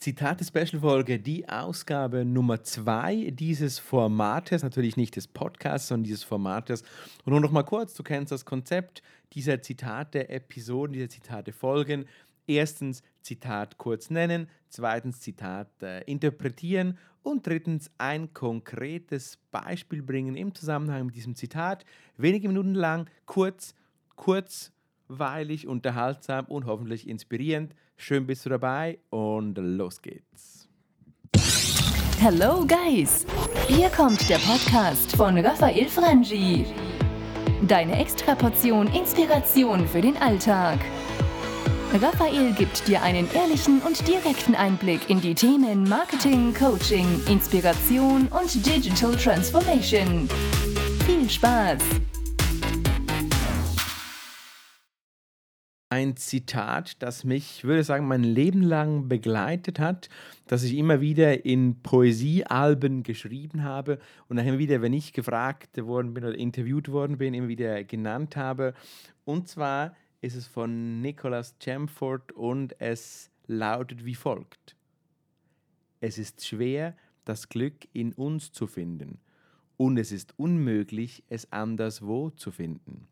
Zitate-Special-Folge, die Ausgabe Nummer zwei dieses Formates, natürlich nicht des Podcasts, sondern dieses Formates. Und nur noch mal kurz, du kennst das Konzept dieser Zitate-Episoden, dieser Zitate-Folgen. Erstens Zitat kurz nennen, zweitens Zitat äh, interpretieren und drittens ein konkretes Beispiel bringen im Zusammenhang mit diesem Zitat. Wenige Minuten lang, kurz, kurz, weilig, unterhaltsam und hoffentlich inspirierend. Schön bist du dabei und los geht's. Hello Guys! Hier kommt der Podcast von Raphael Frangi. Deine Extraportion Inspiration für den Alltag. Raphael gibt dir einen ehrlichen und direkten Einblick in die Themen Marketing, Coaching, Inspiration und Digital Transformation. Viel Spaß! Ein Zitat, das mich, ich würde sagen, mein Leben lang begleitet hat, das ich immer wieder in Poesiealben geschrieben habe und immer wieder, wenn ich gefragt worden bin oder interviewt worden bin, immer wieder genannt habe. Und zwar ist es von Nicholas Chamford und es lautet wie folgt. Es ist schwer, das Glück in uns zu finden und es ist unmöglich, es anderswo zu finden.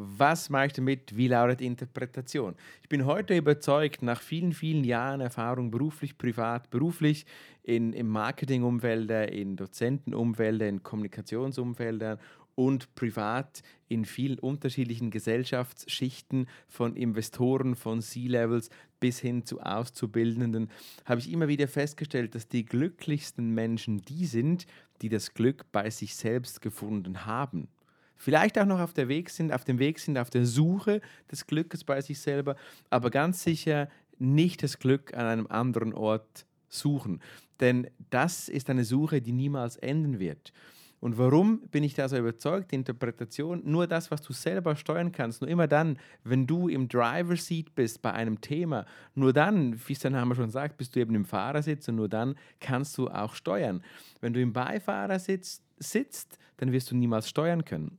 Was mache ich damit? Wie lautet Interpretation? Ich bin heute überzeugt, nach vielen, vielen Jahren Erfahrung beruflich, privat, beruflich, in, im Marketingumfelder, in Dozentenumfelder, in Kommunikationsumfeldern und privat in vielen unterschiedlichen Gesellschaftsschichten, von Investoren, von C-Levels bis hin zu Auszubildenden, habe ich immer wieder festgestellt, dass die glücklichsten Menschen die sind, die das Glück bei sich selbst gefunden haben vielleicht auch noch auf, der Weg sind, auf dem Weg sind, auf der Suche des Glückes bei sich selber, aber ganz sicher nicht das Glück an einem anderen Ort suchen. Denn das ist eine Suche, die niemals enden wird. Und warum bin ich da so überzeugt? Die Interpretation, nur das, was du selber steuern kannst, nur immer dann, wenn du im Driver Seat bist bei einem Thema, nur dann, wie es der Name schon sagt, bist du eben im Fahrersitz und nur dann kannst du auch steuern. Wenn du im Beifahrersitz sitzt, dann wirst du niemals steuern können.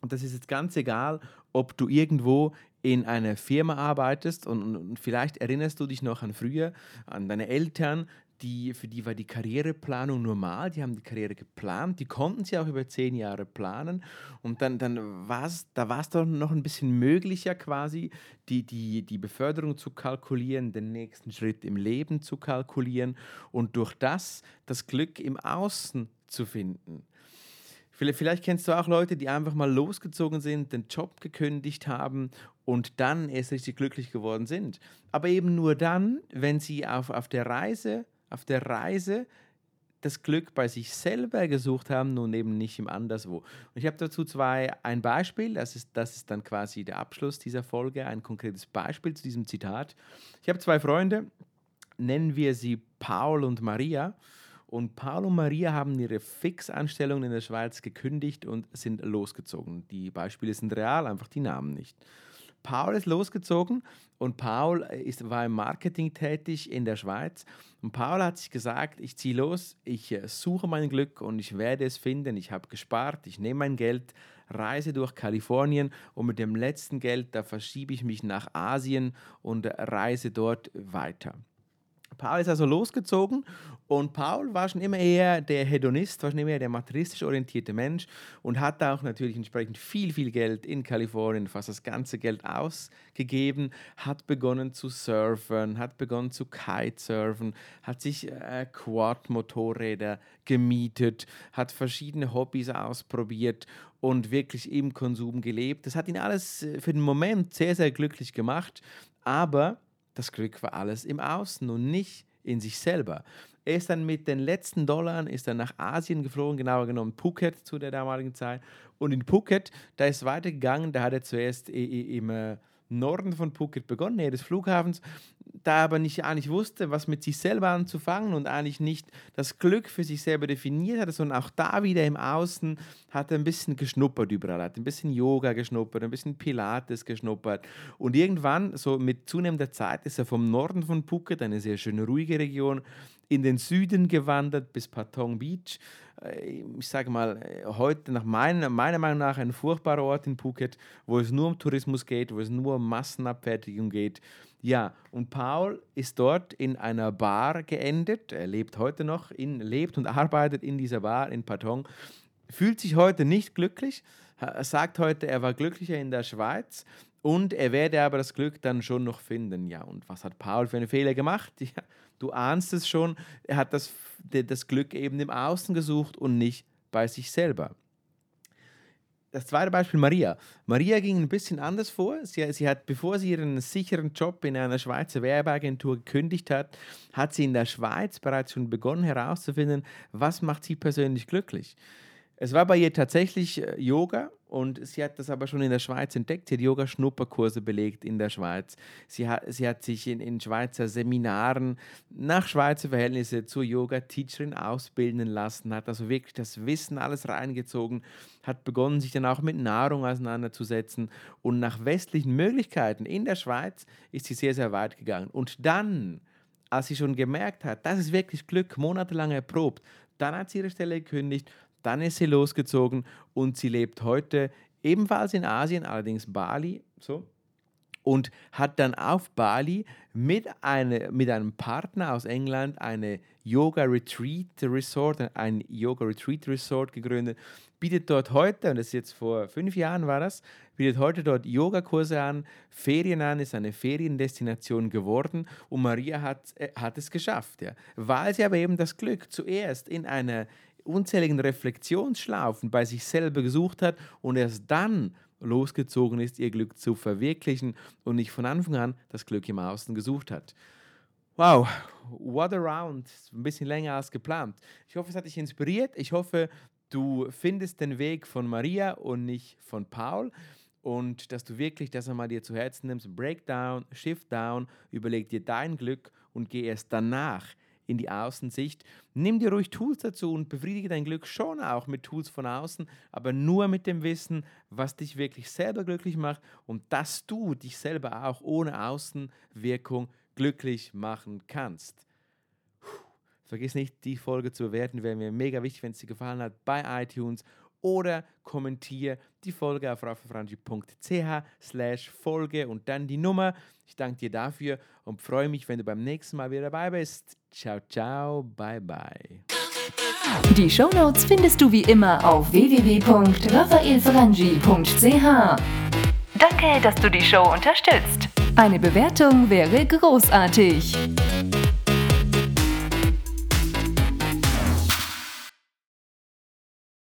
Und das ist jetzt ganz egal, ob du irgendwo in einer Firma arbeitest und, und, vielleicht erinnerst du dich noch an früher, an deine Eltern, die, für die war die Karriereplanung normal, die haben die Karriere geplant, die konnten sie auch über zehn Jahre planen und dann, dann war's, da war es doch noch ein bisschen möglicher quasi, die, die, die Beförderung zu kalkulieren, den nächsten Schritt im Leben zu kalkulieren und durch das das Glück im Außen zu finden. Vielleicht kennst du auch Leute, die einfach mal losgezogen sind, den Job gekündigt haben und dann erst richtig glücklich geworden sind. Aber eben nur dann, wenn sie auf, auf der Reise, auf der Reise das Glück bei sich selber gesucht haben und eben nicht im Anderswo. Und ich habe dazu zwei ein Beispiel, das ist, das ist dann quasi der Abschluss dieser Folge, ein konkretes Beispiel zu diesem Zitat. Ich habe zwei Freunde, nennen wir sie Paul und Maria. Und Paul und Maria haben ihre Fixanstellung in der Schweiz gekündigt und sind losgezogen. Die Beispiele sind real, einfach die Namen nicht. Paul ist losgezogen und Paul ist, war im Marketing tätig in der Schweiz. Und Paul hat sich gesagt, ich ziehe los, ich äh, suche mein Glück und ich werde es finden. Ich habe gespart, ich nehme mein Geld, reise durch Kalifornien und mit dem letzten Geld, da verschiebe ich mich nach Asien und reise dort weiter. Paul ist also losgezogen und Paul war schon immer eher der Hedonist, war schon immer eher der materialistisch orientierte Mensch und hat auch natürlich entsprechend viel, viel Geld in Kalifornien, fast das ganze Geld ausgegeben, hat begonnen zu surfen, hat begonnen zu Kitesurfen, hat sich äh, Quad-Motorräder gemietet, hat verschiedene Hobbys ausprobiert und wirklich im Konsum gelebt. Das hat ihn alles äh, für den Moment sehr, sehr glücklich gemacht, aber das Glück war alles im Außen und nicht in sich selber. Er ist dann mit den letzten Dollar ist dann nach Asien geflogen, genauer genommen Phuket zu der damaligen Zeit. Und in Phuket, da ist weitergegangen, da hat er zuerst im äh, Norden von Phuket begonnen, nähe des Flughafens, da aber nicht eigentlich wusste, was mit sich selber anzufangen und eigentlich nicht das Glück für sich selber definiert hatte, sondern auch da wieder im Außen hat er ein bisschen geschnuppert überall, hat ein bisschen Yoga geschnuppert, ein bisschen Pilates geschnuppert. Und irgendwann, so mit zunehmender Zeit, ist er vom Norden von Phuket, eine sehr schöne ruhige Region, in den Süden gewandert bis Patong Beach äh, ich sage mal, äh, heute nach meiner, meiner Meinung nach ein furchtbarer Ort in Phuket, wo es nur um Tourismus geht, wo es nur um Massenabfertigung geht. Ja, und Paul ist dort in einer Bar geendet. Er lebt heute noch, in, lebt und arbeitet in dieser Bar in Patong. Fühlt sich heute nicht glücklich, sagt heute, er war glücklicher in der Schweiz und er werde aber das Glück dann schon noch finden. Ja, und was hat Paul für einen Fehler gemacht? Ja, du ahnst es schon, er hat das, das Glück eben im Außen gesucht und nicht bei sich selber. Das zweite Beispiel Maria. Maria ging ein bisschen anders vor. Sie, sie, hat, bevor sie ihren sicheren Job in einer Schweizer Werbeagentur gekündigt hat, hat sie in der Schweiz bereits schon begonnen herauszufinden, was macht sie persönlich glücklich. Es war bei ihr tatsächlich äh, Yoga und sie hat das aber schon in der Schweiz entdeckt. Sie hat Yoga-Schnupperkurse belegt in der Schweiz. Sie hat, sie hat sich in, in Schweizer Seminaren nach Schweizer Verhältnisse zur Yoga-Teacherin ausbilden lassen, hat also wirklich das Wissen alles reingezogen, hat begonnen, sich dann auch mit Nahrung auseinanderzusetzen und nach westlichen Möglichkeiten in der Schweiz ist sie sehr, sehr weit gegangen. Und dann, als sie schon gemerkt hat, das ist wirklich Glück, monatelang erprobt, dann hat sie ihre Stelle gekündigt dann ist sie losgezogen und sie lebt heute ebenfalls in Asien, allerdings Bali, so, und hat dann auf Bali mit, eine, mit einem Partner aus England eine Yoga Retreat Resort, ein Yoga Retreat Resort gegründet, bietet dort heute, und das ist jetzt vor fünf Jahren war das, bietet heute dort Yogakurse an, Ferien an, ist eine Feriendestination geworden und Maria hat, äh, hat es geschafft, ja. weil sie aber eben das Glück zuerst in einer unzähligen Reflexionsschlaufen bei sich selber gesucht hat und erst dann losgezogen ist, ihr Glück zu verwirklichen und nicht von Anfang an das Glück im Außen gesucht hat. Wow, what a round. Ein bisschen länger als geplant. Ich hoffe, es hat dich inspiriert. Ich hoffe, du findest den Weg von Maria und nicht von Paul und dass du wirklich das einmal dir zu Herzen nimmst. Breakdown, Shift Down, überleg dir dein Glück und geh erst danach in die Außensicht. Nimm dir ruhig Tools dazu und befriedige dein Glück schon auch mit Tools von außen, aber nur mit dem Wissen, was dich wirklich selber glücklich macht und dass du dich selber auch ohne Außenwirkung glücklich machen kannst. Vergiss nicht, die Folge zu bewerten, wäre mir mega wichtig, wenn es dir gefallen hat, bei iTunes oder kommentiere die Folge auf rafafrangi.ch slash Folge und dann die Nummer. Ich danke dir dafür und freue mich, wenn du beim nächsten Mal wieder dabei bist. Ciao, ciao, bye, bye. Die Shownotes findest du wie immer auf www.raphaelfrangi.ch Danke, dass du die Show unterstützt. Eine Bewertung wäre großartig.